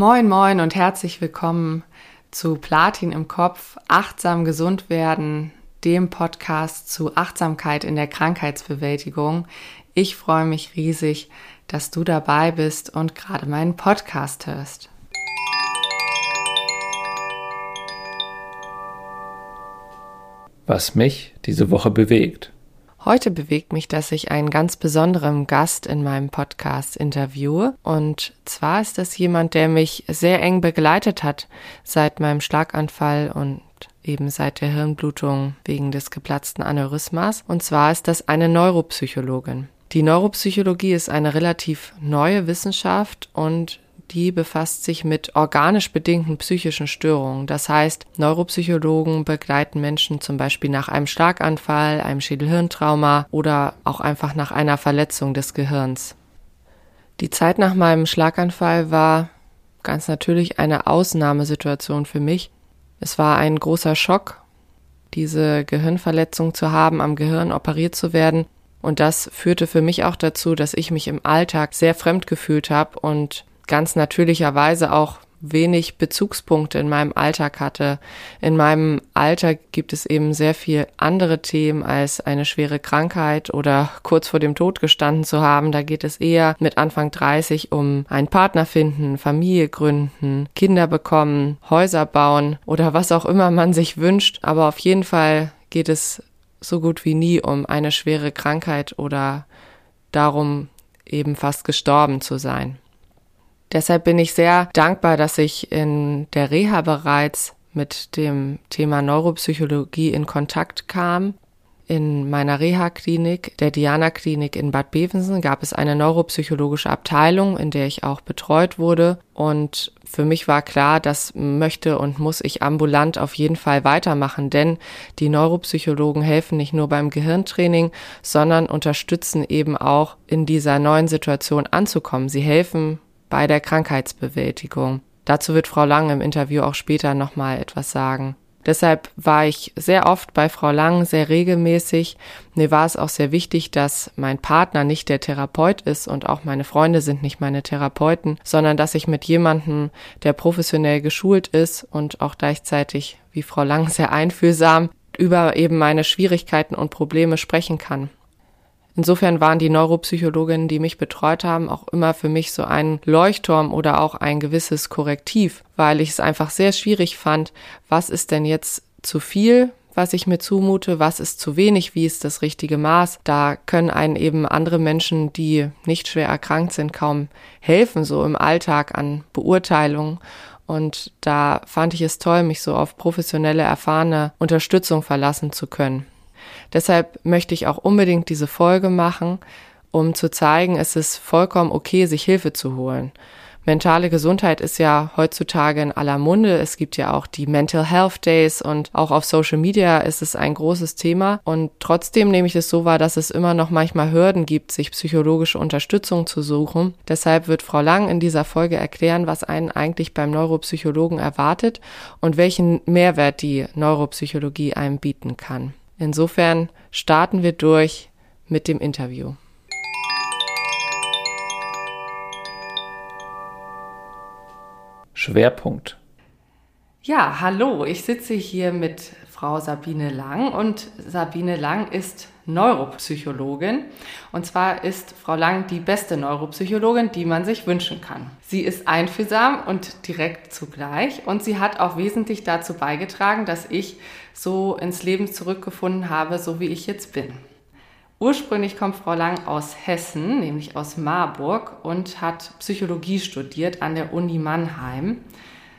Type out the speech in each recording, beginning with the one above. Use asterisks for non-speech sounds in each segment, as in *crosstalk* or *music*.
Moin, moin und herzlich willkommen zu Platin im Kopf, achtsam gesund werden, dem Podcast zu Achtsamkeit in der Krankheitsbewältigung. Ich freue mich riesig, dass du dabei bist und gerade meinen Podcast hörst. Was mich diese Woche bewegt. Heute bewegt mich, dass ich einen ganz besonderen Gast in meinem Podcast interviewe. Und zwar ist das jemand, der mich sehr eng begleitet hat seit meinem Schlaganfall und eben seit der Hirnblutung wegen des geplatzten Aneurysmas. Und zwar ist das eine Neuropsychologin. Die Neuropsychologie ist eine relativ neue Wissenschaft und die befasst sich mit organisch bedingten psychischen Störungen. Das heißt, Neuropsychologen begleiten Menschen zum Beispiel nach einem Schlaganfall, einem Schädelhirntrauma oder auch einfach nach einer Verletzung des Gehirns. Die Zeit nach meinem Schlaganfall war ganz natürlich eine Ausnahmesituation für mich. Es war ein großer Schock, diese Gehirnverletzung zu haben, am Gehirn operiert zu werden. Und das führte für mich auch dazu, dass ich mich im Alltag sehr fremd gefühlt habe und ganz natürlicherweise auch wenig Bezugspunkte in meinem Alltag hatte. In meinem Alltag gibt es eben sehr viel andere Themen als eine schwere Krankheit oder kurz vor dem Tod gestanden zu haben. Da geht es eher mit Anfang 30 um einen Partner finden, Familie gründen, Kinder bekommen, Häuser bauen oder was auch immer man sich wünscht. Aber auf jeden Fall geht es so gut wie nie um eine schwere Krankheit oder darum, eben fast gestorben zu sein. Deshalb bin ich sehr dankbar, dass ich in der Reha bereits mit dem Thema Neuropsychologie in Kontakt kam. In meiner Reha-Klinik, der Diana-Klinik in Bad Bevensen, gab es eine neuropsychologische Abteilung, in der ich auch betreut wurde. Und für mich war klar, das möchte und muss ich ambulant auf jeden Fall weitermachen, denn die Neuropsychologen helfen nicht nur beim Gehirntraining, sondern unterstützen eben auch in dieser neuen Situation anzukommen. Sie helfen bei der Krankheitsbewältigung. Dazu wird Frau Lang im Interview auch später nochmal etwas sagen. Deshalb war ich sehr oft bei Frau Lang, sehr regelmäßig. Mir war es auch sehr wichtig, dass mein Partner nicht der Therapeut ist und auch meine Freunde sind nicht meine Therapeuten, sondern dass ich mit jemandem, der professionell geschult ist und auch gleichzeitig, wie Frau Lang, sehr einfühlsam über eben meine Schwierigkeiten und Probleme sprechen kann. Insofern waren die Neuropsychologinnen, die mich betreut haben, auch immer für mich so ein Leuchtturm oder auch ein gewisses Korrektiv, weil ich es einfach sehr schwierig fand, was ist denn jetzt zu viel, was ich mir zumute, was ist zu wenig, wie ist das richtige Maß. Da können einen eben andere Menschen, die nicht schwer erkrankt sind, kaum helfen, so im Alltag an Beurteilungen. Und da fand ich es toll, mich so auf professionelle, erfahrene Unterstützung verlassen zu können. Deshalb möchte ich auch unbedingt diese Folge machen, um zu zeigen, es ist vollkommen okay, sich Hilfe zu holen. Mentale Gesundheit ist ja heutzutage in aller Munde. Es gibt ja auch die Mental Health Days und auch auf Social Media ist es ein großes Thema. Und trotzdem nehme ich es so wahr, dass es immer noch manchmal Hürden gibt, sich psychologische Unterstützung zu suchen. Deshalb wird Frau Lang in dieser Folge erklären, was einen eigentlich beim Neuropsychologen erwartet und welchen Mehrwert die Neuropsychologie einem bieten kann. Insofern starten wir durch mit dem Interview. Schwerpunkt. Ja, hallo, ich sitze hier mit Frau Sabine Lang und Sabine Lang ist Neuropsychologin. Und zwar ist Frau Lang die beste Neuropsychologin, die man sich wünschen kann. Sie ist einfühlsam und direkt zugleich und sie hat auch wesentlich dazu beigetragen, dass ich so ins Leben zurückgefunden habe, so wie ich jetzt bin. Ursprünglich kommt Frau Lang aus Hessen, nämlich aus Marburg und hat Psychologie studiert an der Uni Mannheim.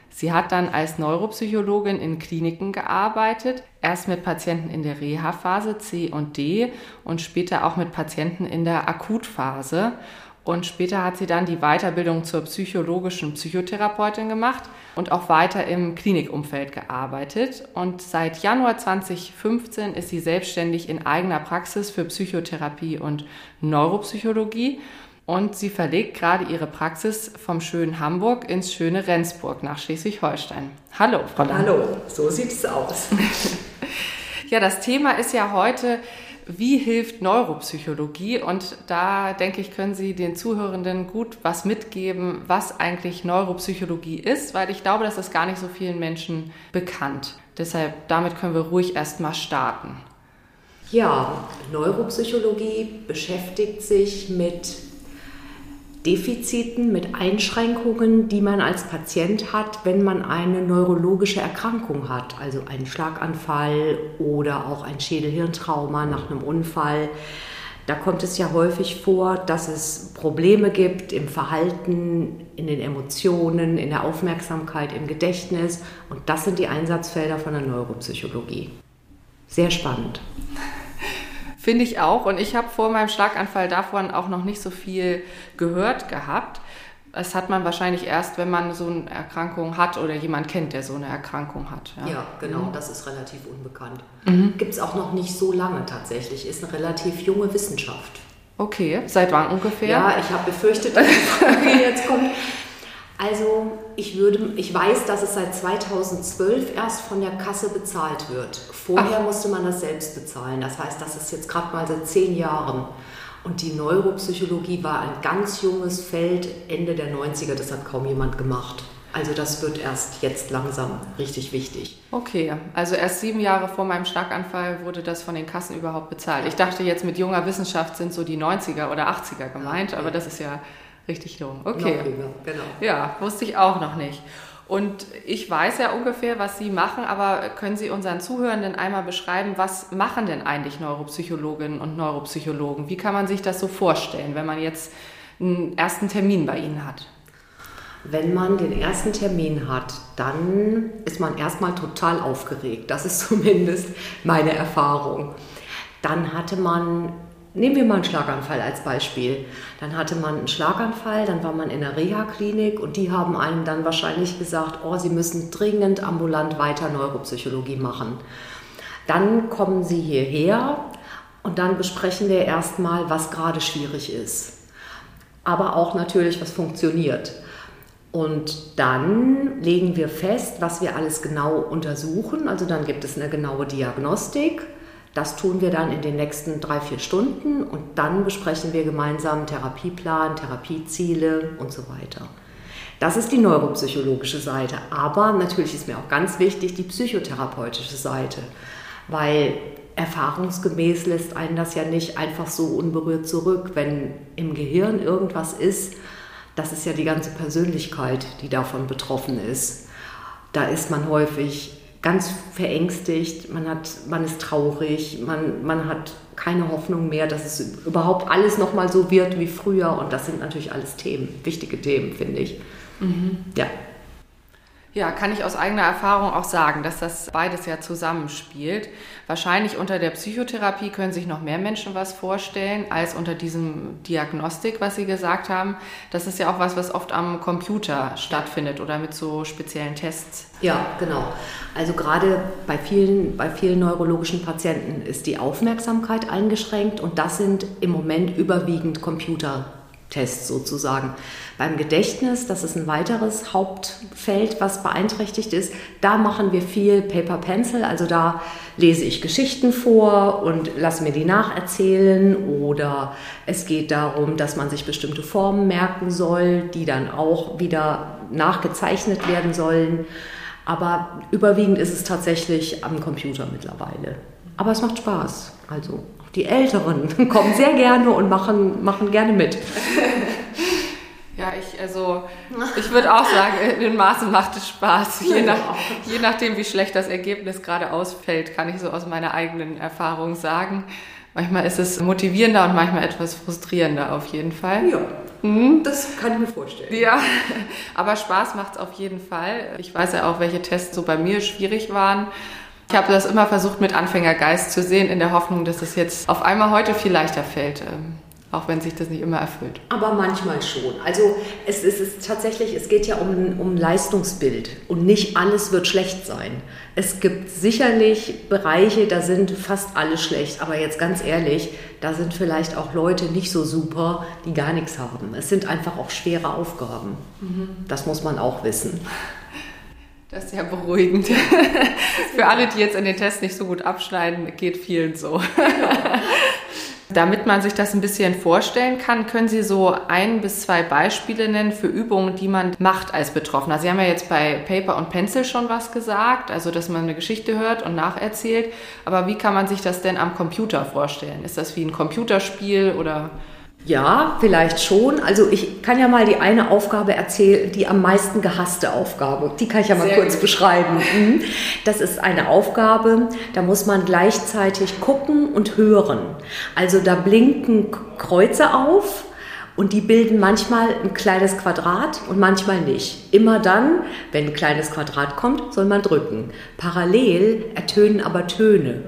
Sie hat dann als Neuropsychologin in Kliniken gearbeitet, erst mit Patienten in der Reha-Phase C und D und später auch mit Patienten in der Akutphase. Und später hat sie dann die Weiterbildung zur psychologischen Psychotherapeutin gemacht und auch weiter im Klinikumfeld gearbeitet. Und seit Januar 2015 ist sie selbstständig in eigener Praxis für Psychotherapie und Neuropsychologie und sie verlegt gerade ihre Praxis vom schönen Hamburg ins schöne Rendsburg nach Schleswig-Holstein. Hallo, Frau Lang. Hallo, so sieht es aus. *laughs* ja, das Thema ist ja heute, wie hilft Neuropsychologie? Und da denke ich, können Sie den Zuhörenden gut was mitgeben, was eigentlich Neuropsychologie ist, weil ich glaube, das ist gar nicht so vielen Menschen bekannt. Deshalb, damit können wir ruhig erstmal starten. Ja, Neuropsychologie beschäftigt sich mit Defiziten, mit Einschränkungen, die man als Patient hat, wenn man eine neurologische Erkrankung hat, also einen Schlaganfall oder auch ein Schädelhirntrauma nach einem Unfall. Da kommt es ja häufig vor, dass es Probleme gibt im Verhalten, in den Emotionen, in der Aufmerksamkeit, im Gedächtnis. Und das sind die Einsatzfelder von der Neuropsychologie. Sehr spannend. Finde ich auch. Und ich habe vor meinem Schlaganfall davon auch noch nicht so viel gehört gehabt. Das hat man wahrscheinlich erst, wenn man so eine Erkrankung hat oder jemand kennt, der so eine Erkrankung hat. Ja, ja genau, mhm. das ist relativ unbekannt. Mhm. Gibt es auch noch nicht so lange tatsächlich, ist eine relativ junge Wissenschaft. Okay, seit wann ungefähr? Ja, ich habe befürchtet, dass die Frage *laughs* jetzt kommt. Also ich, würde, ich weiß, dass es seit 2012 erst von der Kasse bezahlt wird. Vorher Ach. musste man das selbst bezahlen. Das heißt, das ist jetzt gerade mal seit zehn Jahren. Und die Neuropsychologie war ein ganz junges Feld, Ende der 90er, das hat kaum jemand gemacht. Also das wird erst jetzt langsam richtig wichtig. Okay, also erst sieben Jahre vor meinem Schlaganfall wurde das von den Kassen überhaupt bezahlt. Ich dachte jetzt mit junger Wissenschaft sind so die 90er oder 80er gemeint, okay. aber das ist ja Richtig jung. Okay. Genau. Ja, wusste ich auch noch nicht. Und ich weiß ja ungefähr, was Sie machen, aber können Sie unseren Zuhörenden einmal beschreiben, was machen denn eigentlich Neuropsychologinnen und Neuropsychologen? Wie kann man sich das so vorstellen, wenn man jetzt einen ersten Termin bei Ihnen hat? Wenn man den ersten Termin hat, dann ist man erstmal total aufgeregt. Das ist *laughs* zumindest meine Erfahrung. Dann hatte man Nehmen wir mal einen Schlaganfall als Beispiel. Dann hatte man einen Schlaganfall, dann war man in der Reha-Klinik und die haben einem dann wahrscheinlich gesagt, oh, Sie müssen dringend ambulant weiter Neuropsychologie machen. Dann kommen Sie hierher und dann besprechen wir erstmal, was gerade schwierig ist. Aber auch natürlich, was funktioniert. Und dann legen wir fest, was wir alles genau untersuchen. Also dann gibt es eine genaue Diagnostik das tun wir dann in den nächsten drei, vier Stunden und dann besprechen wir gemeinsam Therapieplan, Therapieziele und so weiter. Das ist die neuropsychologische Seite. Aber natürlich ist mir auch ganz wichtig die psychotherapeutische Seite, weil erfahrungsgemäß lässt einen das ja nicht einfach so unberührt zurück. Wenn im Gehirn irgendwas ist, das ist ja die ganze Persönlichkeit, die davon betroffen ist. Da ist man häufig ganz verängstigt, man, hat, man ist traurig, man, man hat keine Hoffnung mehr, dass es überhaupt alles nochmal so wird wie früher. Und das sind natürlich alles Themen, wichtige Themen, finde ich. Mhm. Ja. Ja, kann ich aus eigener Erfahrung auch sagen, dass das beides ja zusammenspielt. Wahrscheinlich unter der Psychotherapie können sich noch mehr Menschen was vorstellen als unter diesem Diagnostik, was Sie gesagt haben. Das ist ja auch was, was oft am Computer stattfindet oder mit so speziellen Tests. Ja, genau. Also gerade bei vielen, bei vielen neurologischen Patienten ist die Aufmerksamkeit eingeschränkt und das sind im Moment überwiegend Computer. Test sozusagen. Beim Gedächtnis, das ist ein weiteres Hauptfeld, was beeinträchtigt ist, da machen wir viel Paper Pencil, also da lese ich Geschichten vor und lasse mir die nacherzählen oder es geht darum, dass man sich bestimmte Formen merken soll, die dann auch wieder nachgezeichnet werden sollen. Aber überwiegend ist es tatsächlich am Computer mittlerweile. Aber es macht Spaß. Also die Älteren *laughs* kommen sehr gerne und machen, machen gerne mit. *laughs* Ja, ich, also, ich würde auch sagen, in den Maßen macht es Spaß. Je, nach, je nachdem, wie schlecht das Ergebnis gerade ausfällt, kann ich so aus meiner eigenen Erfahrung sagen. Manchmal ist es motivierender und manchmal etwas frustrierender auf jeden Fall. Ja, mhm. das kann ich mir vorstellen. Ja, *laughs* aber Spaß macht es auf jeden Fall. Ich weiß ja auch, welche Tests so bei mir schwierig waren. Ich habe das immer versucht mit Anfängergeist zu sehen, in der Hoffnung, dass es jetzt auf einmal heute viel leichter fällt. Ähm, auch wenn sich das nicht immer erfüllt. Aber manchmal schon. Also es, es ist tatsächlich, es geht ja um, um Leistungsbild und nicht alles wird schlecht sein. Es gibt sicherlich Bereiche, da sind fast alle schlecht, aber jetzt ganz ehrlich, da sind vielleicht auch Leute nicht so super, die gar nichts haben. Es sind einfach auch schwere Aufgaben. Mhm. Das muss man auch wissen. Das ist ja beruhigend. *laughs* Für alle, die jetzt in den Test nicht so gut abschneiden, geht vielen so. Damit man sich das ein bisschen vorstellen kann, können Sie so ein bis zwei Beispiele nennen für Übungen, die man macht als Betroffener. Sie haben ja jetzt bei Paper und Pencil schon was gesagt, also dass man eine Geschichte hört und nacherzählt. Aber wie kann man sich das denn am Computer vorstellen? Ist das wie ein Computerspiel oder ja, vielleicht schon. Also ich kann ja mal die eine Aufgabe erzählen, die am meisten gehasste Aufgabe. Die kann ich ja mal Sehr kurz gut. beschreiben. Mhm. Das ist eine Aufgabe, da muss man gleichzeitig gucken und hören. Also da blinken Kreuze auf und die bilden manchmal ein kleines Quadrat und manchmal nicht. Immer dann, wenn ein kleines Quadrat kommt, soll man drücken. Parallel ertönen aber Töne.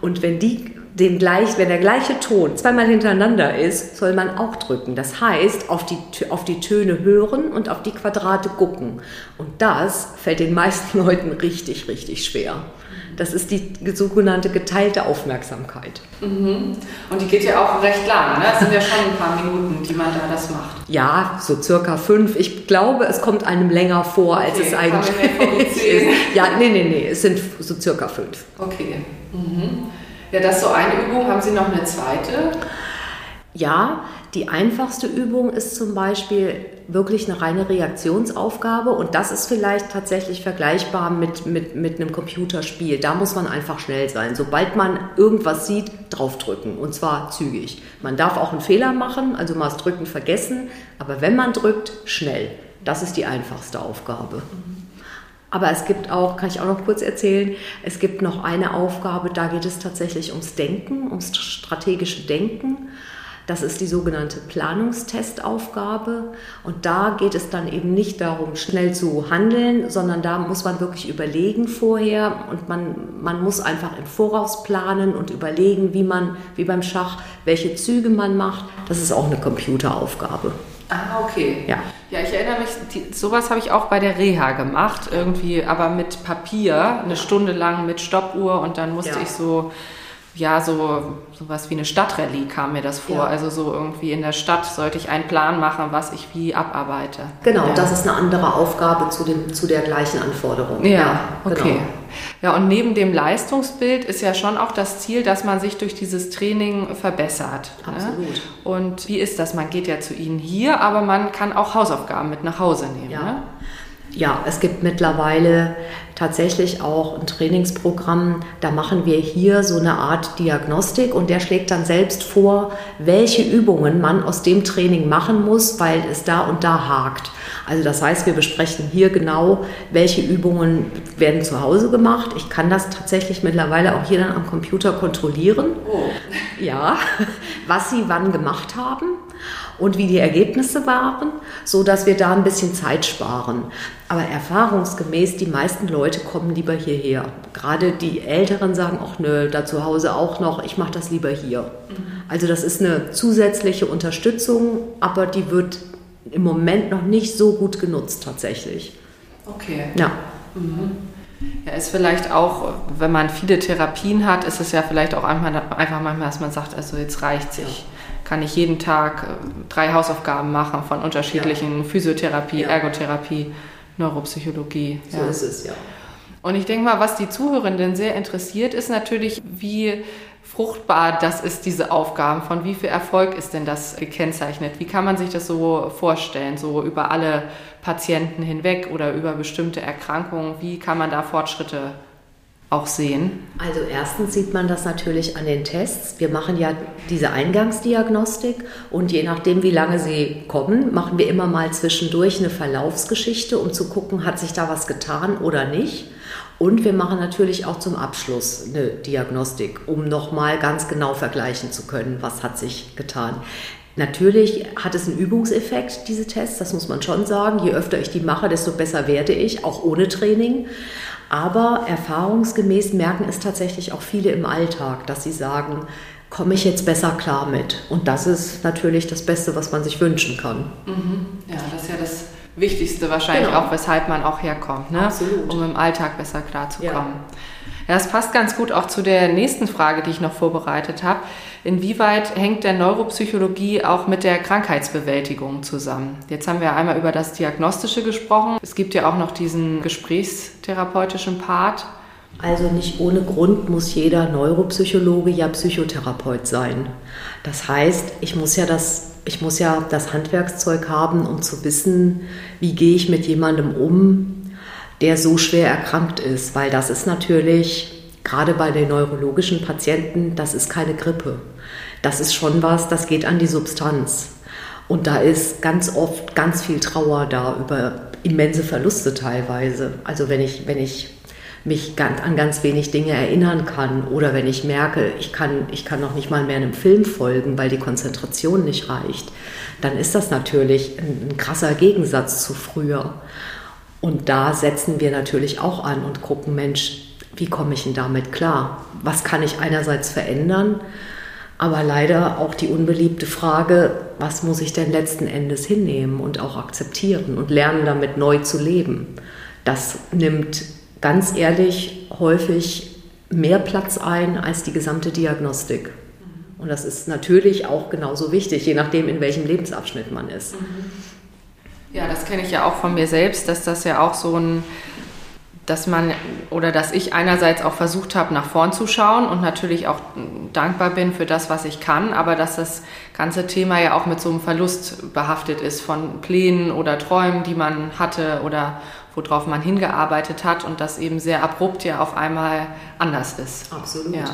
Und wenn die den gleich, wenn der gleiche Ton zweimal hintereinander ist, soll man auch drücken. Das heißt, auf die, auf die Töne hören und auf die Quadrate gucken. Und das fällt den meisten *laughs* Leuten richtig, richtig schwer. Das ist die sogenannte geteilte Aufmerksamkeit. Mhm. Und die geht ja auch recht lang, ne? Das sind ja schon ein paar Minuten, die man da das macht. Ja, so circa fünf. Ich glaube, es kommt einem länger vor, als okay, es eigentlich *laughs* ist. Ja, nee, nee, nee, es sind so circa fünf. Okay. Mhm. Ja, das ist so eine Übung. Haben Sie noch eine zweite? Ja, die einfachste Übung ist zum Beispiel wirklich eine reine Reaktionsaufgabe und das ist vielleicht tatsächlich vergleichbar mit, mit, mit einem Computerspiel. Da muss man einfach schnell sein. Sobald man irgendwas sieht, draufdrücken und zwar zügig. Man darf auch einen Fehler machen, also mal das Drücken vergessen, aber wenn man drückt, schnell. Das ist die einfachste Aufgabe. Mhm. Aber es gibt auch, kann ich auch noch kurz erzählen, es gibt noch eine Aufgabe, da geht es tatsächlich ums Denken, ums strategische Denken. Das ist die sogenannte Planungstestaufgabe. Und da geht es dann eben nicht darum, schnell zu handeln, sondern da muss man wirklich überlegen vorher und man, man muss einfach im Voraus planen und überlegen, wie man, wie beim Schach, welche Züge man macht. Das ist auch eine Computeraufgabe. Ah, okay. Ja. Ja, ich erinnere mich, die, sowas habe ich auch bei der Reha gemacht, irgendwie, aber mit Papier, eine Stunde lang mit Stoppuhr und dann musste ja. ich so ja, so sowas wie eine Stadtrallye kam mir das vor. Ja. Also so irgendwie in der Stadt sollte ich einen Plan machen, was ich wie abarbeite. Genau, ja. das ist eine andere Aufgabe zu, dem, zu der gleichen Anforderung. Ja, ja okay. Genau. Ja, und neben dem Leistungsbild ist ja schon auch das Ziel, dass man sich durch dieses Training verbessert. Ne? Absolut. Ne? Und wie ist das? Man geht ja zu Ihnen hier, aber man kann auch Hausaufgaben mit nach Hause nehmen. Ja. Ne? Ja, es gibt mittlerweile tatsächlich auch ein Trainingsprogramm, da machen wir hier so eine Art Diagnostik und der schlägt dann selbst vor, welche Übungen man aus dem Training machen muss, weil es da und da hakt. Also das heißt, wir besprechen hier genau, welche Übungen werden zu Hause gemacht. Ich kann das tatsächlich mittlerweile auch hier dann am Computer kontrollieren. Oh. Ja, *laughs* was sie wann gemacht haben und wie die Ergebnisse waren, so dass wir da ein bisschen Zeit sparen. Aber erfahrungsgemäß, die meisten Leute kommen lieber hierher. Gerade die Älteren sagen auch, nö, da zu Hause auch noch, ich mache das lieber hier. Mhm. Also das ist eine zusätzliche Unterstützung, aber die wird im Moment noch nicht so gut genutzt tatsächlich. Okay. Ja. Mhm. Ja, ist vielleicht auch, wenn man viele Therapien hat, ist es ja vielleicht auch einfach, manchmal, dass man sagt, also jetzt reicht sich. Ja kann ich jeden Tag äh, drei Hausaufgaben machen von unterschiedlichen ja. Physiotherapie, ja. Ergotherapie, Neuropsychologie. So ist es, ja. Und ich denke mal, was die Zuhörenden sehr interessiert, ist natürlich, wie fruchtbar das ist, diese Aufgaben. Von wie viel Erfolg ist denn das gekennzeichnet? Wie kann man sich das so vorstellen, so über alle Patienten hinweg oder über bestimmte Erkrankungen? Wie kann man da Fortschritte auch sehen? Also erstens sieht man das natürlich an den Tests. Wir machen ja diese Eingangsdiagnostik und je nachdem, wie lange sie kommen, machen wir immer mal zwischendurch eine Verlaufsgeschichte, um zu gucken, hat sich da was getan oder nicht. Und wir machen natürlich auch zum Abschluss eine Diagnostik, um nochmal ganz genau vergleichen zu können, was hat sich getan. Natürlich hat es einen Übungseffekt, diese Tests, das muss man schon sagen. Je öfter ich die mache, desto besser werde ich, auch ohne Training. Aber erfahrungsgemäß merken es tatsächlich auch viele im Alltag, dass sie sagen, komme ich jetzt besser klar mit. Und das ist natürlich das Beste, was man sich wünschen kann. Mhm. Ja, das ist ja das Wichtigste wahrscheinlich genau. auch, weshalb man auch herkommt, ne? Absolut. um im Alltag besser klarzukommen. Ja. Ja, das passt ganz gut auch zu der nächsten Frage, die ich noch vorbereitet habe. Inwieweit hängt der Neuropsychologie auch mit der Krankheitsbewältigung zusammen? Jetzt haben wir einmal über das Diagnostische gesprochen. Es gibt ja auch noch diesen gesprächstherapeutischen Part. Also nicht ohne Grund muss jeder Neuropsychologe ja Psychotherapeut sein. Das heißt, ich muss ja das, ich muss ja das Handwerkszeug haben, um zu wissen, wie gehe ich mit jemandem um, der so schwer erkrankt ist, weil das ist natürlich gerade bei den neurologischen Patienten, das ist keine Grippe. Das ist schon was, das geht an die Substanz. Und da ist ganz oft ganz viel Trauer da über immense Verluste teilweise. Also wenn ich, wenn ich mich an ganz wenig Dinge erinnern kann oder wenn ich merke, ich kann, ich kann noch nicht mal mehr einem Film folgen, weil die Konzentration nicht reicht, dann ist das natürlich ein, ein krasser Gegensatz zu früher. Und da setzen wir natürlich auch an und gucken, Mensch, wie komme ich denn damit klar? Was kann ich einerseits verändern? Aber leider auch die unbeliebte Frage, was muss ich denn letzten Endes hinnehmen und auch akzeptieren und lernen, damit neu zu leben? Das nimmt ganz ehrlich häufig mehr Platz ein als die gesamte Diagnostik. Und das ist natürlich auch genauso wichtig, je nachdem, in welchem Lebensabschnitt man ist. Mhm. Ja, das kenne ich ja auch von mir selbst, dass das ja auch so ein, dass man oder dass ich einerseits auch versucht habe, nach vorn zu schauen und natürlich auch dankbar bin für das, was ich kann, aber dass das ganze Thema ja auch mit so einem Verlust behaftet ist von Plänen oder Träumen, die man hatte oder worauf man hingearbeitet hat und das eben sehr abrupt ja auf einmal anders ist. Absolut. Ja.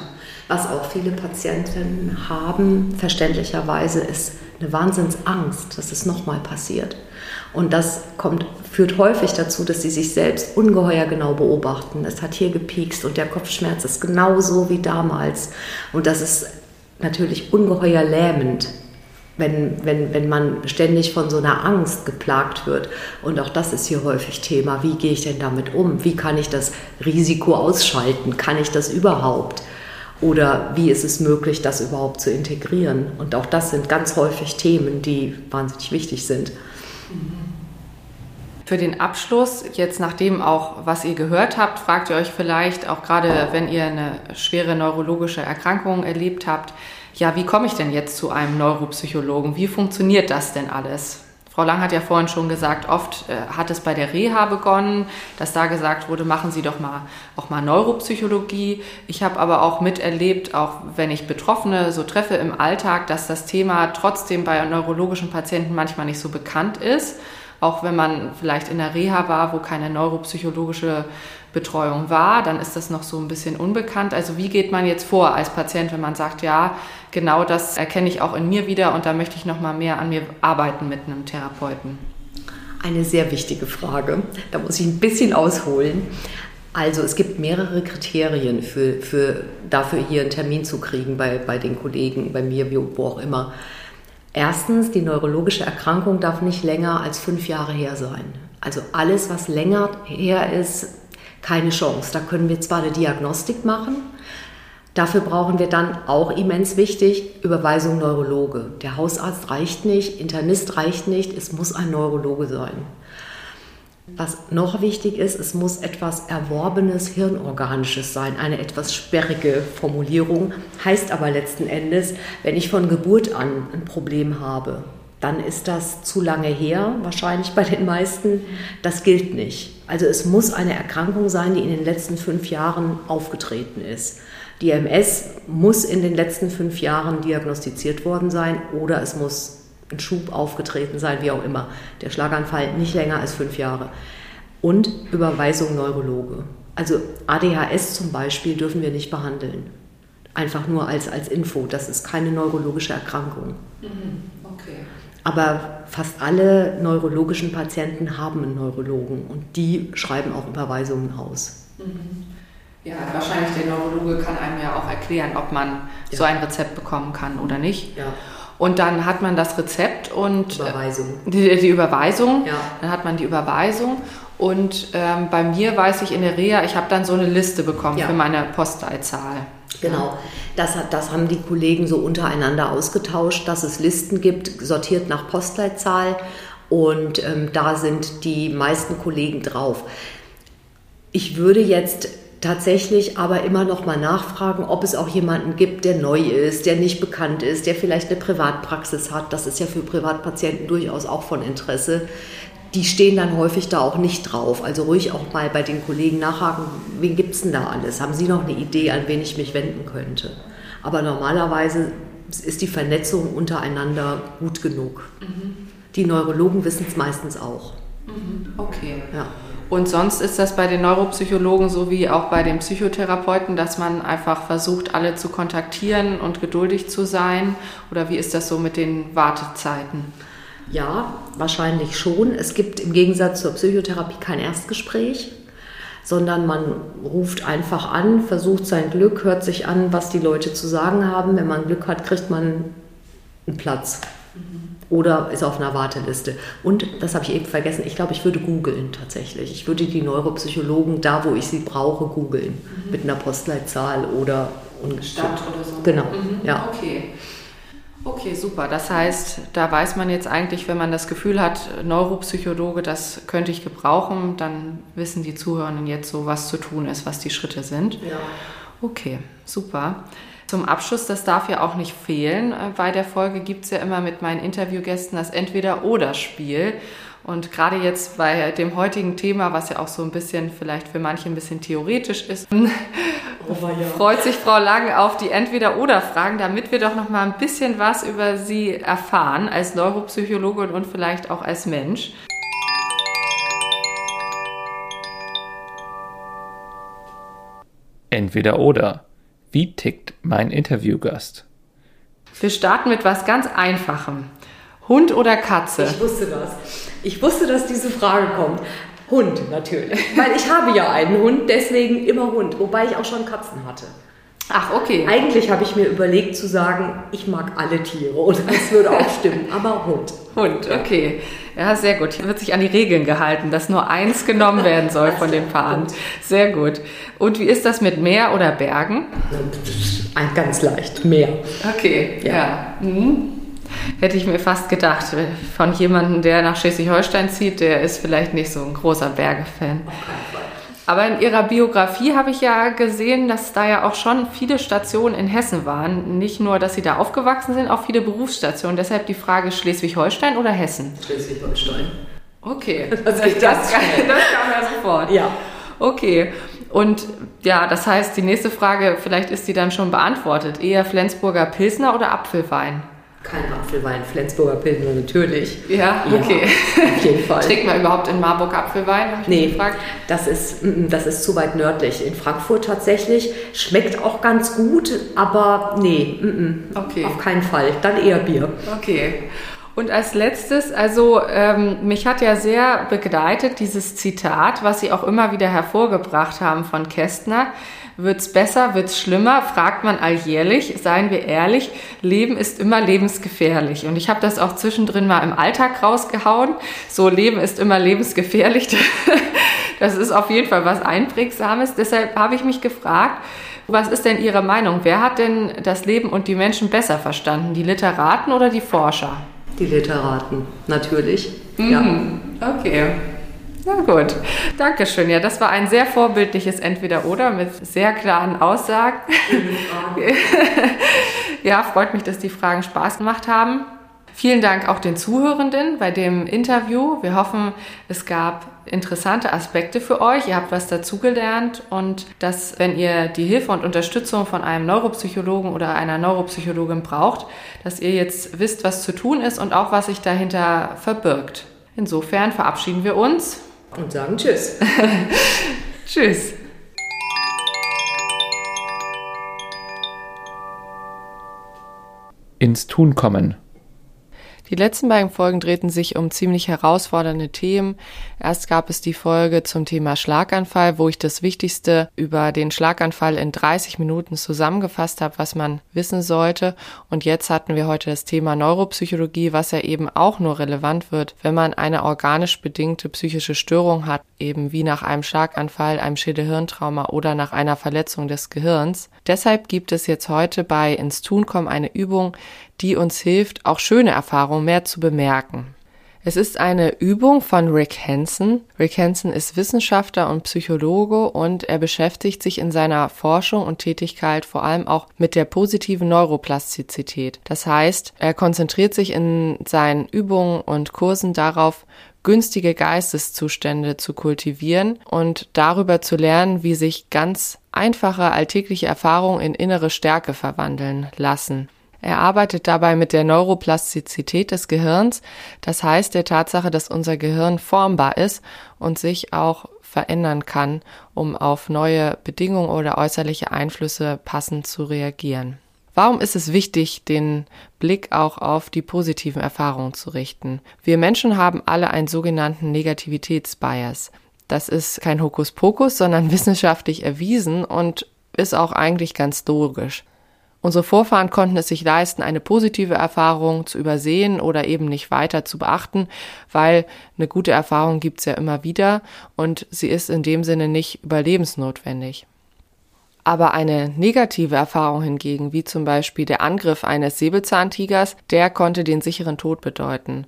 Was auch viele Patienten haben, verständlicherweise, ist eine Wahnsinnsangst, dass es nochmal passiert. Und das kommt, führt häufig dazu, dass sie sich selbst ungeheuer genau beobachten. Es hat hier gepiekst und der Kopfschmerz ist genauso wie damals. Und das ist natürlich ungeheuer lähmend, wenn, wenn, wenn man ständig von so einer Angst geplagt wird. Und auch das ist hier häufig Thema. Wie gehe ich denn damit um? Wie kann ich das Risiko ausschalten? Kann ich das überhaupt? Oder wie ist es möglich, das überhaupt zu integrieren? Und auch das sind ganz häufig Themen, die wahnsinnig wichtig sind. Für den Abschluss, jetzt nachdem auch, was ihr gehört habt, fragt ihr euch vielleicht, auch gerade wenn ihr eine schwere neurologische Erkrankung erlebt habt, ja, wie komme ich denn jetzt zu einem Neuropsychologen? Wie funktioniert das denn alles? Frau Lang hat ja vorhin schon gesagt, oft äh, hat es bei der Reha begonnen, dass da gesagt wurde, machen Sie doch mal auch mal Neuropsychologie. Ich habe aber auch miterlebt, auch wenn ich Betroffene so treffe im Alltag, dass das Thema trotzdem bei neurologischen Patienten manchmal nicht so bekannt ist. Auch wenn man vielleicht in der Reha war, wo keine neuropsychologische Betreuung war, dann ist das noch so ein bisschen unbekannt. Also wie geht man jetzt vor als Patient, wenn man sagt, ja, genau das erkenne ich auch in mir wieder und da möchte ich noch mal mehr an mir arbeiten mit einem Therapeuten? Eine sehr wichtige Frage. Da muss ich ein bisschen ausholen. Also es gibt mehrere Kriterien für, für dafür hier einen Termin zu kriegen bei, bei den Kollegen, bei mir, wo auch immer. Erstens, die neurologische Erkrankung darf nicht länger als fünf Jahre her sein. Also alles, was länger her ist, keine Chance. Da können wir zwar eine Diagnostik machen, dafür brauchen wir dann auch immens wichtig Überweisung Neurologe. Der Hausarzt reicht nicht, Internist reicht nicht, es muss ein Neurologe sein. Was noch wichtig ist, es muss etwas Erworbenes Hirnorganisches sein, eine etwas sperrige Formulierung, heißt aber letzten Endes, wenn ich von Geburt an ein Problem habe, dann ist das zu lange her, wahrscheinlich bei den meisten. Das gilt nicht. Also es muss eine Erkrankung sein, die in den letzten fünf Jahren aufgetreten ist. Die MS muss in den letzten fünf Jahren diagnostiziert worden sein oder es muss ein Schub aufgetreten sein, wie auch immer. Der Schlaganfall nicht länger als fünf Jahre. Und Überweisung Neurologe. Also ADHS zum Beispiel dürfen wir nicht behandeln. Einfach nur als, als Info. Das ist keine neurologische Erkrankung. Mhm. Okay. Aber fast alle neurologischen Patienten haben einen Neurologen und die schreiben auch Überweisungen aus. Mhm. Ja, wahrscheinlich der Neurologe kann einem ja auch erklären, ob man ja. so ein Rezept bekommen kann oder nicht. Ja. Und dann hat man das Rezept und Überweisung. Die, die Überweisung. Ja. Dann hat man die Überweisung. Und ähm, bei mir weiß ich in der Reha, ich habe dann so eine Liste bekommen ja. für meine Postleitzahl. Genau, das, das haben die Kollegen so untereinander ausgetauscht, dass es Listen gibt, sortiert nach Postleitzahl. Und ähm, da sind die meisten Kollegen drauf. Ich würde jetzt tatsächlich aber immer noch mal nachfragen, ob es auch jemanden gibt, der neu ist, der nicht bekannt ist, der vielleicht eine Privatpraxis hat. Das ist ja für Privatpatienten durchaus auch von Interesse. Die stehen dann häufig da auch nicht drauf. Also ruhig auch mal bei den Kollegen nachhaken, wen gibt es denn da alles? Haben Sie noch eine Idee, an wen ich mich wenden könnte? Aber normalerweise ist die Vernetzung untereinander gut genug. Mhm. Die Neurologen wissen es meistens auch. Mhm. Okay. Ja. Und sonst ist das bei den Neuropsychologen sowie auch bei den Psychotherapeuten, dass man einfach versucht, alle zu kontaktieren und geduldig zu sein? Oder wie ist das so mit den Wartezeiten? Ja, wahrscheinlich schon. Es gibt im Gegensatz zur Psychotherapie kein Erstgespräch, sondern man ruft einfach an, versucht sein Glück, hört sich an, was die Leute zu sagen haben. Wenn man Glück hat, kriegt man einen Platz oder ist auf einer Warteliste. Und, das habe ich eben vergessen, ich glaube, ich würde googeln tatsächlich. Ich würde die Neuropsychologen da, wo ich sie brauche, googeln. Mhm. Mit einer Postleitzahl oder Stadt oder so. Genau, mhm. ja. Okay. Okay, super. Das heißt, da weiß man jetzt eigentlich, wenn man das Gefühl hat, Neuropsychologe, das könnte ich gebrauchen, dann wissen die Zuhörenden jetzt so, was zu tun ist, was die Schritte sind. Ja. Okay, super. Zum Abschluss, das darf ja auch nicht fehlen. Äh, bei der Folge gibt es ja immer mit meinen Interviewgästen das Entweder-Oder-Spiel. Und gerade jetzt bei dem heutigen Thema, was ja auch so ein bisschen vielleicht für manche ein bisschen theoretisch ist, *laughs* oh, ja. freut sich Frau Lang auf die Entweder-Oder-Fragen, damit wir doch noch mal ein bisschen was über Sie erfahren als Neuropsychologin und vielleicht auch als Mensch. Entweder oder. Wie tickt mein Interviewgast? Wir starten mit was ganz Einfachem. Hund oder Katze? Ich wusste das. Ich wusste, dass diese Frage kommt. Hund natürlich. Weil ich habe ja einen Hund, deswegen immer Hund. Wobei ich auch schon Katzen hatte. Ach, okay. Eigentlich habe ich mir überlegt zu sagen, ich mag alle Tiere und *laughs* das würde auch stimmen, aber Hund. Hund, okay. Ja, sehr gut. Hier wird sich an die Regeln gehalten, dass nur eins genommen werden soll von den Paaren. Sehr gut. Und wie ist das mit Meer oder Bergen? Ganz leicht, Meer. Okay, ja. ja. Mhm. Hätte ich mir fast gedacht, von jemandem, der nach Schleswig-Holstein zieht, der ist vielleicht nicht so ein großer Berge-Fan. Aber in Ihrer Biografie habe ich ja gesehen, dass da ja auch schon viele Stationen in Hessen waren. Nicht nur, dass Sie da aufgewachsen sind, auch viele Berufsstationen. Deshalb die Frage Schleswig-Holstein oder Hessen? Schleswig-Holstein. Okay, *laughs* das, das, das, kam ja sofort. Ja. Okay. Und ja, das heißt, die nächste Frage, vielleicht ist die dann schon beantwortet. Eher Flensburger Pilsner oder Apfelwein? Kein Apfelwein, Flensburger Pilsner natürlich. Ja, okay. Ja, auf jeden Fall. Trinkt man überhaupt in Marburg Apfelwein? Nee, gefragt. Das, ist, mm, mm, das ist zu weit nördlich. In Frankfurt tatsächlich. Schmeckt auch ganz gut, aber nee, mm, okay. auf keinen Fall. Dann eher Bier. Okay. Und als letztes, also ähm, mich hat ja sehr begleitet dieses Zitat, was Sie auch immer wieder hervorgebracht haben von Kästner. Wird's besser, wird's schlimmer, fragt man alljährlich. Seien wir ehrlich, Leben ist immer lebensgefährlich. Und ich habe das auch zwischendrin mal im Alltag rausgehauen. So, Leben ist immer lebensgefährlich. *laughs* das ist auf jeden Fall was Einprägsames. Deshalb habe ich mich gefragt, was ist denn Ihre Meinung? Wer hat denn das Leben und die Menschen besser verstanden? Die Literaten oder die Forscher? Die Literaten, natürlich. Mhm. Ja. Okay. Na gut, Dankeschön. Ja, das war ein sehr vorbildliches Entweder-Oder mit sehr klaren Aussagen. *laughs* ja, freut mich, dass die Fragen Spaß gemacht haben. Vielen Dank auch den Zuhörenden bei dem Interview. Wir hoffen, es gab interessante Aspekte für euch. Ihr habt was dazugelernt und dass, wenn ihr die Hilfe und Unterstützung von einem Neuropsychologen oder einer Neuropsychologin braucht, dass ihr jetzt wisst, was zu tun ist und auch, was sich dahinter verbirgt. Insofern verabschieden wir uns und sagen Tschüss. *laughs* tschüss. Ins Tun kommen. Die letzten beiden Folgen drehten sich um ziemlich herausfordernde Themen. Erst gab es die Folge zum Thema Schlaganfall, wo ich das Wichtigste über den Schlaganfall in 30 Minuten zusammengefasst habe, was man wissen sollte. Und jetzt hatten wir heute das Thema Neuropsychologie, was ja eben auch nur relevant wird, wenn man eine organisch bedingte psychische Störung hat, eben wie nach einem Schlaganfall, einem Schädelhirntrauma oder nach einer Verletzung des Gehirns. Deshalb gibt es jetzt heute bei Ins Tun kommen eine Übung, die uns hilft, auch schöne Erfahrungen mehr zu bemerken. Es ist eine Übung von Rick Hansen. Rick Hansen ist Wissenschaftler und Psychologe und er beschäftigt sich in seiner Forschung und Tätigkeit vor allem auch mit der positiven Neuroplastizität. Das heißt, er konzentriert sich in seinen Übungen und Kursen darauf, günstige Geisteszustände zu kultivieren und darüber zu lernen, wie sich ganz einfache alltägliche Erfahrungen in innere Stärke verwandeln lassen. Er arbeitet dabei mit der Neuroplastizität des Gehirns, das heißt der Tatsache, dass unser Gehirn formbar ist und sich auch verändern kann, um auf neue Bedingungen oder äußerliche Einflüsse passend zu reagieren. Warum ist es wichtig, den Blick auch auf die positiven Erfahrungen zu richten? Wir Menschen haben alle einen sogenannten Negativitätsbias. Das ist kein Hokuspokus, sondern *laughs* wissenschaftlich erwiesen und ist auch eigentlich ganz logisch. Unsere Vorfahren konnten es sich leisten, eine positive Erfahrung zu übersehen oder eben nicht weiter zu beachten, weil eine gute Erfahrung gibt's ja immer wieder und sie ist in dem Sinne nicht überlebensnotwendig. Aber eine negative Erfahrung hingegen, wie zum Beispiel der Angriff eines Säbelzahntigers, der konnte den sicheren Tod bedeuten.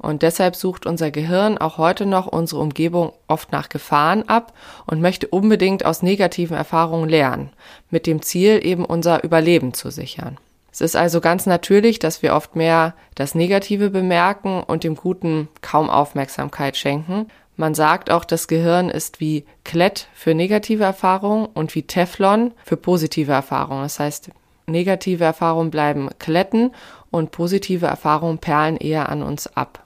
Und deshalb sucht unser Gehirn auch heute noch unsere Umgebung oft nach Gefahren ab und möchte unbedingt aus negativen Erfahrungen lernen, mit dem Ziel eben unser Überleben zu sichern. Es ist also ganz natürlich, dass wir oft mehr das Negative bemerken und dem Guten kaum Aufmerksamkeit schenken. Man sagt auch, das Gehirn ist wie Klett für negative Erfahrungen und wie Teflon für positive Erfahrungen. Das heißt, negative Erfahrungen bleiben Kletten und positive Erfahrungen perlen eher an uns ab.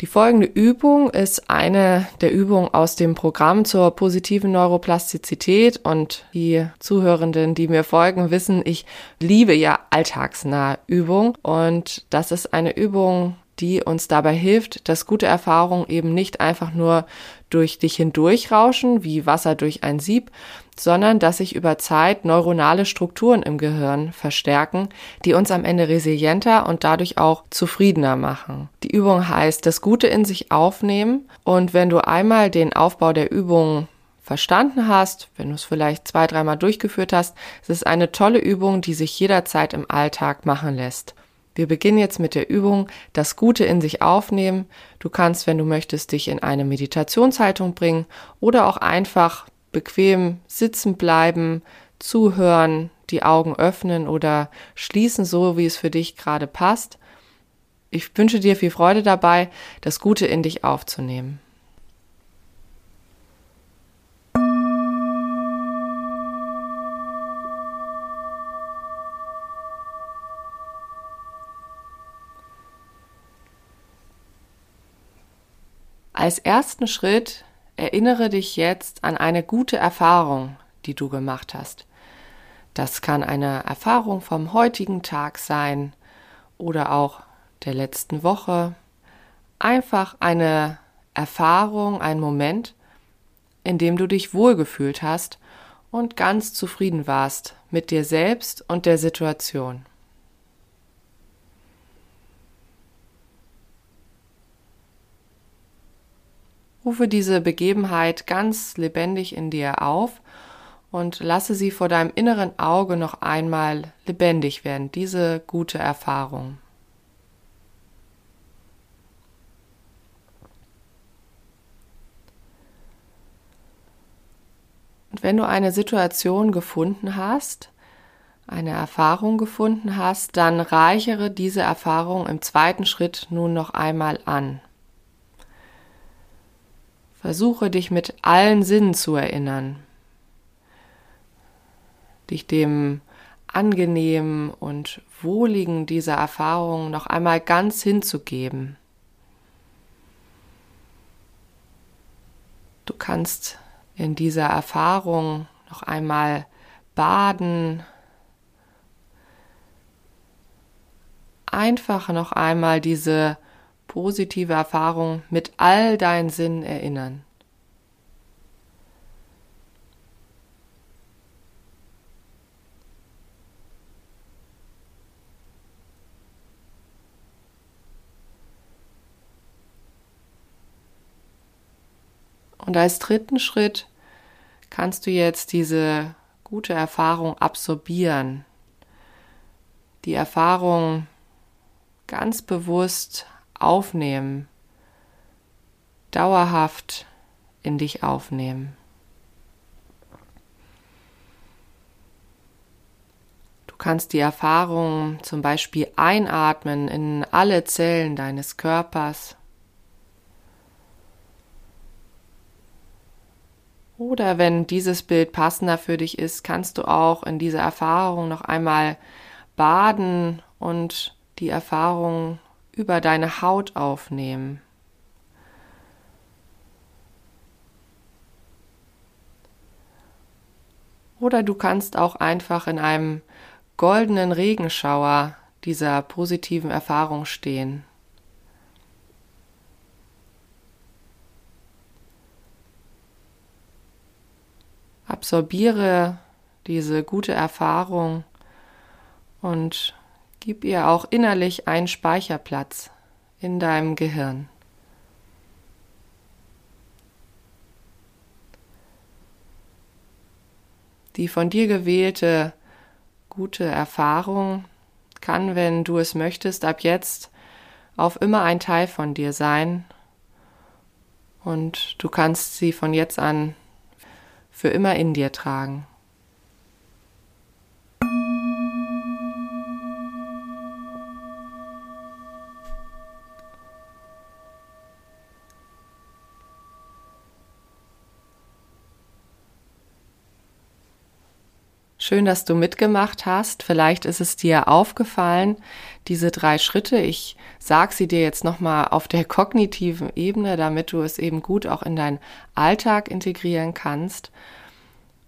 Die folgende Übung ist eine der Übungen aus dem Programm zur positiven Neuroplastizität und die Zuhörenden, die mir folgen, wissen, ich liebe ja alltagsnahe Übung und das ist eine Übung, die uns dabei hilft, dass gute Erfahrungen eben nicht einfach nur durch dich hindurchrauschen, wie Wasser durch ein Sieb, sondern dass sich über Zeit neuronale Strukturen im Gehirn verstärken, die uns am Ende resilienter und dadurch auch zufriedener machen. Die Übung heißt das Gute in sich aufnehmen und wenn du einmal den Aufbau der Übung verstanden hast, wenn du es vielleicht zwei, dreimal durchgeführt hast, es ist eine tolle Übung, die sich jederzeit im Alltag machen lässt. Wir beginnen jetzt mit der Übung das Gute in sich aufnehmen. Du kannst, wenn du möchtest, dich in eine Meditationshaltung bringen oder auch einfach bequem sitzen bleiben, zuhören, die Augen öffnen oder schließen, so wie es für dich gerade passt. Ich wünsche dir viel Freude dabei, das Gute in dich aufzunehmen. Als ersten Schritt Erinnere dich jetzt an eine gute Erfahrung, die du gemacht hast. Das kann eine Erfahrung vom heutigen Tag sein oder auch der letzten Woche. Einfach eine Erfahrung, ein Moment, in dem du dich wohlgefühlt hast und ganz zufrieden warst mit dir selbst und der Situation. Rufe diese Begebenheit ganz lebendig in dir auf und lasse sie vor deinem inneren Auge noch einmal lebendig werden, diese gute Erfahrung. Und wenn du eine Situation gefunden hast, eine Erfahrung gefunden hast, dann reichere diese Erfahrung im zweiten Schritt nun noch einmal an. Versuche dich mit allen Sinnen zu erinnern, dich dem angenehmen und wohligen dieser Erfahrung noch einmal ganz hinzugeben. Du kannst in dieser Erfahrung noch einmal baden, einfach noch einmal diese positive Erfahrung mit all deinen Sinnen erinnern. Und als dritten Schritt kannst du jetzt diese gute Erfahrung absorbieren. Die Erfahrung ganz bewusst aufnehmen, dauerhaft in dich aufnehmen. Du kannst die Erfahrung zum Beispiel einatmen in alle Zellen deines Körpers. Oder wenn dieses Bild passender für dich ist, kannst du auch in dieser Erfahrung noch einmal baden und die Erfahrung über deine Haut aufnehmen. Oder du kannst auch einfach in einem goldenen Regenschauer dieser positiven Erfahrung stehen. Absorbiere diese gute Erfahrung und gib ihr auch innerlich einen Speicherplatz in deinem Gehirn. Die von dir gewählte gute Erfahrung kann, wenn du es möchtest, ab jetzt auf immer ein Teil von dir sein und du kannst sie von jetzt an für immer in dir tragen. Schön, dass du mitgemacht hast. Vielleicht ist es dir aufgefallen, diese drei Schritte. Ich sag sie dir jetzt nochmal auf der kognitiven Ebene, damit du es eben gut auch in deinen Alltag integrieren kannst.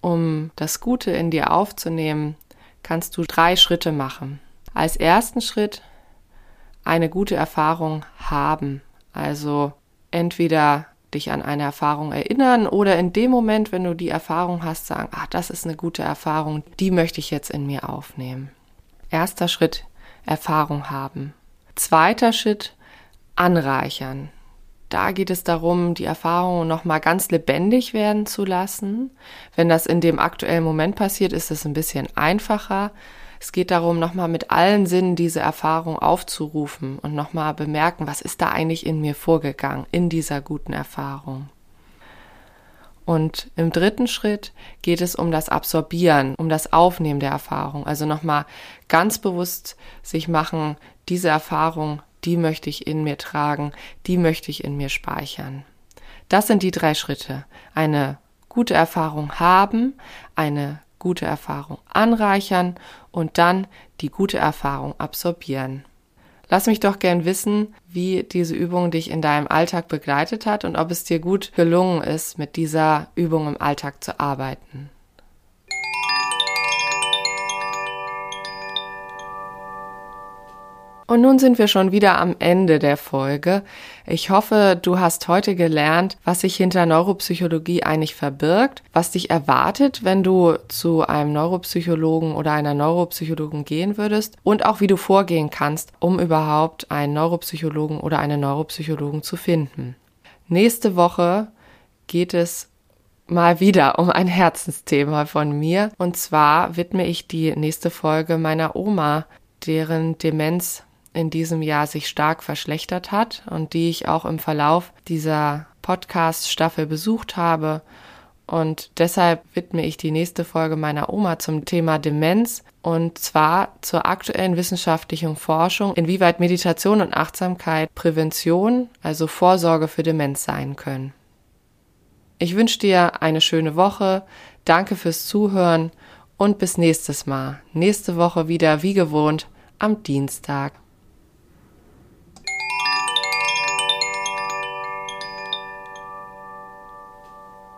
Um das Gute in dir aufzunehmen, kannst du drei Schritte machen. Als ersten Schritt eine gute Erfahrung haben. Also entweder dich an eine Erfahrung erinnern oder in dem Moment, wenn du die Erfahrung hast, sagen, ah, das ist eine gute Erfahrung, die möchte ich jetzt in mir aufnehmen. Erster Schritt, Erfahrung haben. Zweiter Schritt, anreichern. Da geht es darum, die Erfahrungen nochmal ganz lebendig werden zu lassen. Wenn das in dem aktuellen Moment passiert, ist es ein bisschen einfacher. Es geht darum, nochmal mit allen Sinnen diese Erfahrung aufzurufen und nochmal bemerken, was ist da eigentlich in mir vorgegangen, in dieser guten Erfahrung. Und im dritten Schritt geht es um das Absorbieren, um das Aufnehmen der Erfahrung. Also nochmal ganz bewusst sich machen, diese Erfahrung, die möchte ich in mir tragen, die möchte ich in mir speichern. Das sind die drei Schritte. Eine gute Erfahrung haben, eine gute Erfahrung anreichern und dann die gute Erfahrung absorbieren. Lass mich doch gern wissen, wie diese Übung dich in deinem Alltag begleitet hat und ob es dir gut gelungen ist, mit dieser Übung im Alltag zu arbeiten. Und nun sind wir schon wieder am Ende der Folge. Ich hoffe, du hast heute gelernt, was sich hinter Neuropsychologie eigentlich verbirgt, was dich erwartet, wenn du zu einem Neuropsychologen oder einer Neuropsychologin gehen würdest und auch wie du vorgehen kannst, um überhaupt einen Neuropsychologen oder eine Neuropsychologen zu finden. Nächste Woche geht es mal wieder um ein Herzensthema von mir. Und zwar widme ich die nächste Folge meiner Oma, deren Demenz in diesem Jahr sich stark verschlechtert hat und die ich auch im Verlauf dieser Podcast-Staffel besucht habe. Und deshalb widme ich die nächste Folge meiner Oma zum Thema Demenz und zwar zur aktuellen wissenschaftlichen Forschung, inwieweit Meditation und Achtsamkeit Prävention, also Vorsorge für Demenz sein können. Ich wünsche dir eine schöne Woche, danke fürs Zuhören und bis nächstes Mal. Nächste Woche wieder wie gewohnt am Dienstag.